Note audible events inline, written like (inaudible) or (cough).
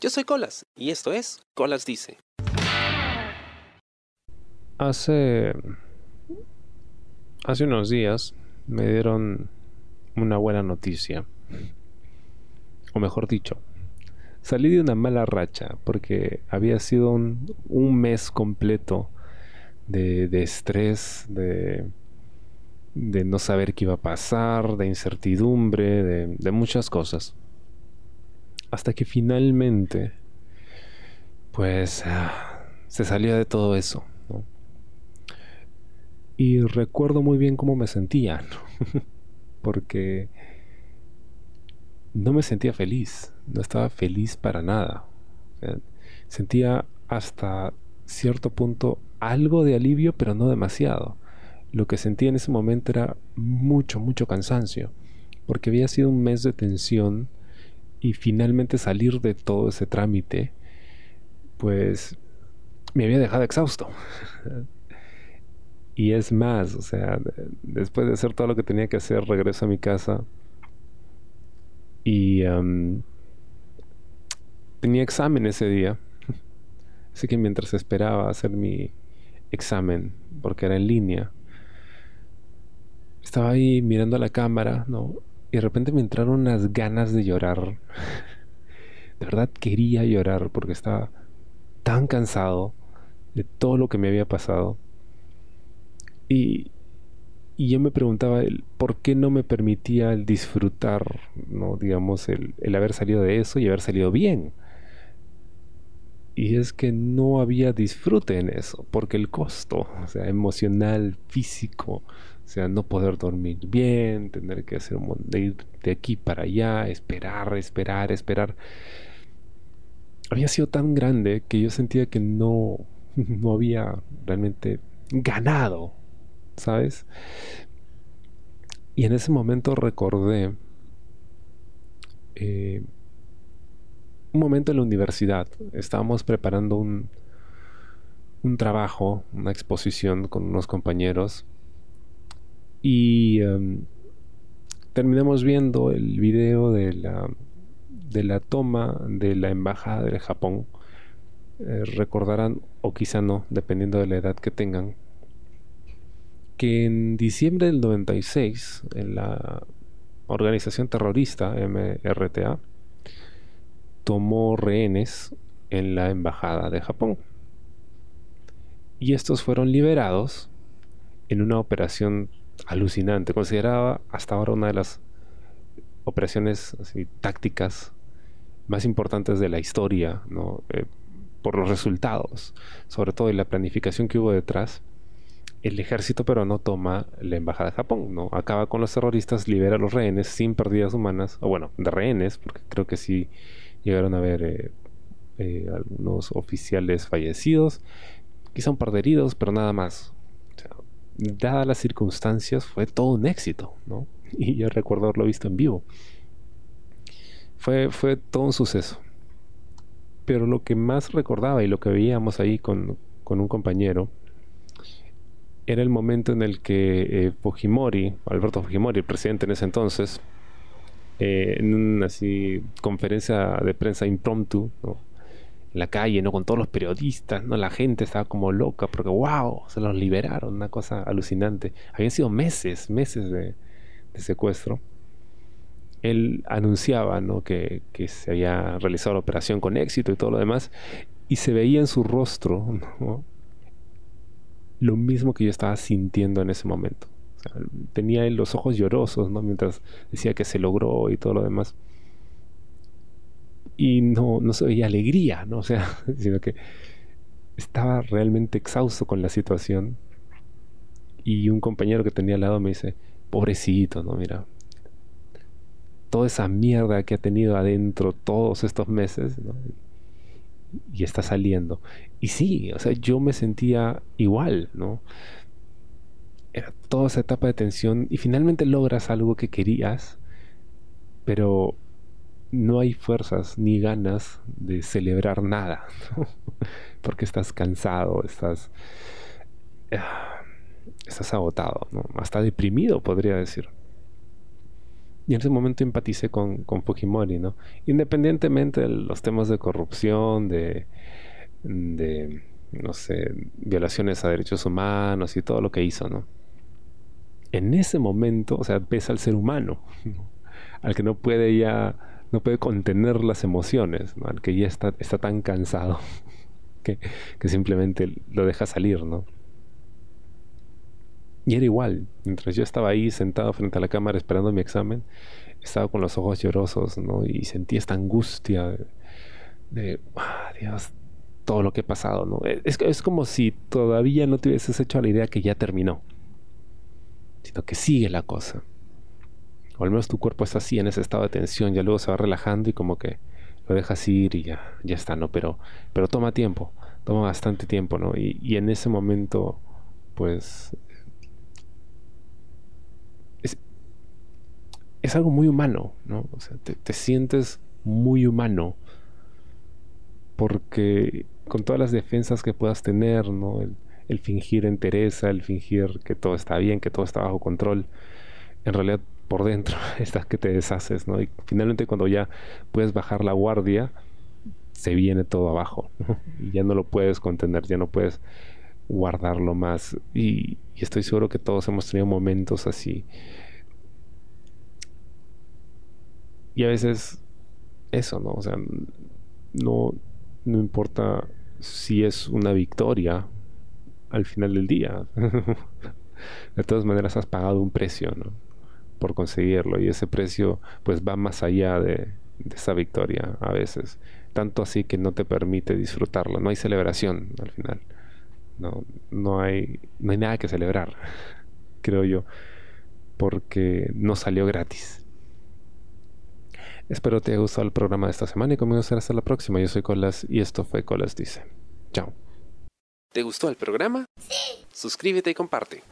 Yo soy Colas y esto es Colas Dice. Hace. Hace unos días me dieron una buena noticia. O mejor dicho, salí de una mala racha porque había sido un, mes completo de, estrés, de, de no saber qué iba a pasar, de incertidumbre, de muchas cosas. Hasta que finalmente, pues, ah, se salía de todo eso. Y recuerdo muy bien cómo me sentía, (laughs) porque no me sentía feliz, no estaba feliz para nada. Sentía hasta cierto punto algo de alivio, pero no demasiado lo que sentía en ese momento era mucho, mucho cansancio, porque había sido un mes de tensión y finalmente salir de todo ese trámite, pues me había dejado exhausto. (laughs) y es más, o sea, después de hacer todo lo que tenía que hacer, regreso a mi casa y tenía examen ese día. (laughs) Así que mientras esperaba hacer mi examen, porque era en línea, estaba ahí mirando a la cámara, ¿no? Y de repente me entraron unas ganas de llorar. De verdad quería llorar porque estaba tan cansado de todo lo que me había pasado. Y, yo me preguntaba el por qué no me permitía el disfrutar, ¿no? Digamos, el, el haber salido de eso y haber salido bien. Y es que no había disfrute en eso, porque el costo, o sea, emocional, físico, o sea, no poder dormir bien, tener que hacer un de ir de aquí para allá, esperar, esperar, esperar, había sido tan grande que yo sentía que no, (laughs) no había realmente ganado, ¿sabes? Y en ese momento recordé eh, un momento en la universidad. Estábamos preparando un, un trabajo, una exposición con unos compañeros. Y um, terminamos viendo el video de la, de la toma de la embajada del Japón. Eh, recordarán, o quizá no, dependiendo de la edad que tengan, que en diciembre del 96, en la organización terrorista MRTA, tomó rehenes en la embajada de Japón. Y estos fueron liberados en una operación alucinante, considerada hasta ahora una de las operaciones tácticas más importantes de la historia, ¿no? Eh, por los resultados, sobre todo en la planificación que hubo detrás. El ejército peruano toma la embajada de Japón, ¿no? Acaba con los terroristas, libera a los rehenes sin pérdidas humanas, o bueno, de rehenes, porque creo que sí llegaron a haber eh, eh, algunos oficiales fallecidos, quizá un par de heridos, pero nada más. Dadas las circunstancias, fue todo un éxito, ¿no? (laughs) Y yo recuerdo haberlo visto en vivo. Fue, fue todo un suceso. Pero lo que más recordaba y lo que veíamos ahí con, con un compañero era el momento en el que eh, Fujimori, Alberto Fujimori, el presidente en ese entonces, eh, en una conferencia de prensa impromptu, ¿no? En la calle, ¿no? Con todos los periodistas, ¿no? La gente estaba como loca porque, wow, se los liberaron, una cosa alucinante. Habían sido meses, meses de, secuestro. Él anunciaba, ¿no? Que, que, se había realizado la operación con éxito y todo lo demás, y se veía en su rostro. Lo mismo que yo estaba sintiendo en ese momento tenía él los ojos llorosos, ¿no? Mientras decía que se logró y todo lo demás. Y no, no se veía alegría, ¿no? O sea, (laughs) sino que estaba realmente exhausto con la situación. Y un compañero que tenía al lado me dice, pobrecito, ¿no? Mira, toda esa mierda que ha tenido adentro todos estos meses, ¿no? Y está saliendo. Y sí, o sea, yo me sentía igual, ¿no? era toda esa etapa de tensión y finalmente logras algo que querías, pero no hay fuerzas ni ganas de celebrar nada, (laughs) porque estás cansado, estás, estás agotado, hasta deprimido podría decir. Y en ese momento empaticé con, con Fujimori, ¿no? Independientemente de los temas de corrupción, de, de, no sé, violaciones a derechos humanos y todo lo que hizo, ¿no? En ese momento, o sea, ves al ser humano, (laughs) al que no puede ya, no puede contener las emociones, ¿no? al que ya está, está tan cansado (laughs) que, que simplemente lo deja salir, ¿no? Y era igual, mientras yo estaba ahí sentado frente a la cámara esperando mi examen, estaba con los ojos llorosos, ¿no? Y sentí esta angustia de, ah, Dios, todo lo que he pasado, ¿no? Es, es como si todavía no te hubieses hecho la idea que ya terminó, sino que sigue la cosa. O al menos tu cuerpo está así, en ese estado de tensión, ya luego se va relajando y como que lo dejas ir y ya, ya está, ¿no? Pero, pero toma tiempo, toma bastante tiempo, ¿no? Y, en ese momento, pues es algo muy humano, ¿no? O sea, te, sientes muy humano porque con todas las defensas que puedas tener, ¿no? El, fingir entereza, el fingir que todo está bien, que todo está bajo control, en realidad por dentro (laughs) estás que te deshaces, ¿no? Y finalmente cuando ya puedes bajar la guardia, se viene todo abajo, ¿no? Y ya no lo puedes contener, ya no puedes guardarlo más. y estoy seguro que todos hemos tenido momentos así Y a veces eso, ¿no? O sea, no, no importa si es una victoria al final del día. (laughs) de todas maneras has pagado un precio, ¿no? Por conseguirlo. Y ese precio pues va más allá de, de esa victoria a veces. Tanto así que no te permite disfrutarlo. No hay celebración al final. No, no, hay, no hay nada que celebrar, (laughs) creo yo. Porque no salió gratis. Espero te haya gustado el programa de esta semana y conmigo será hasta la próxima. Yo soy Colas y esto fue Colas Dice. Chao. ¿Te gustó el programa? Sí. Suscríbete y comparte.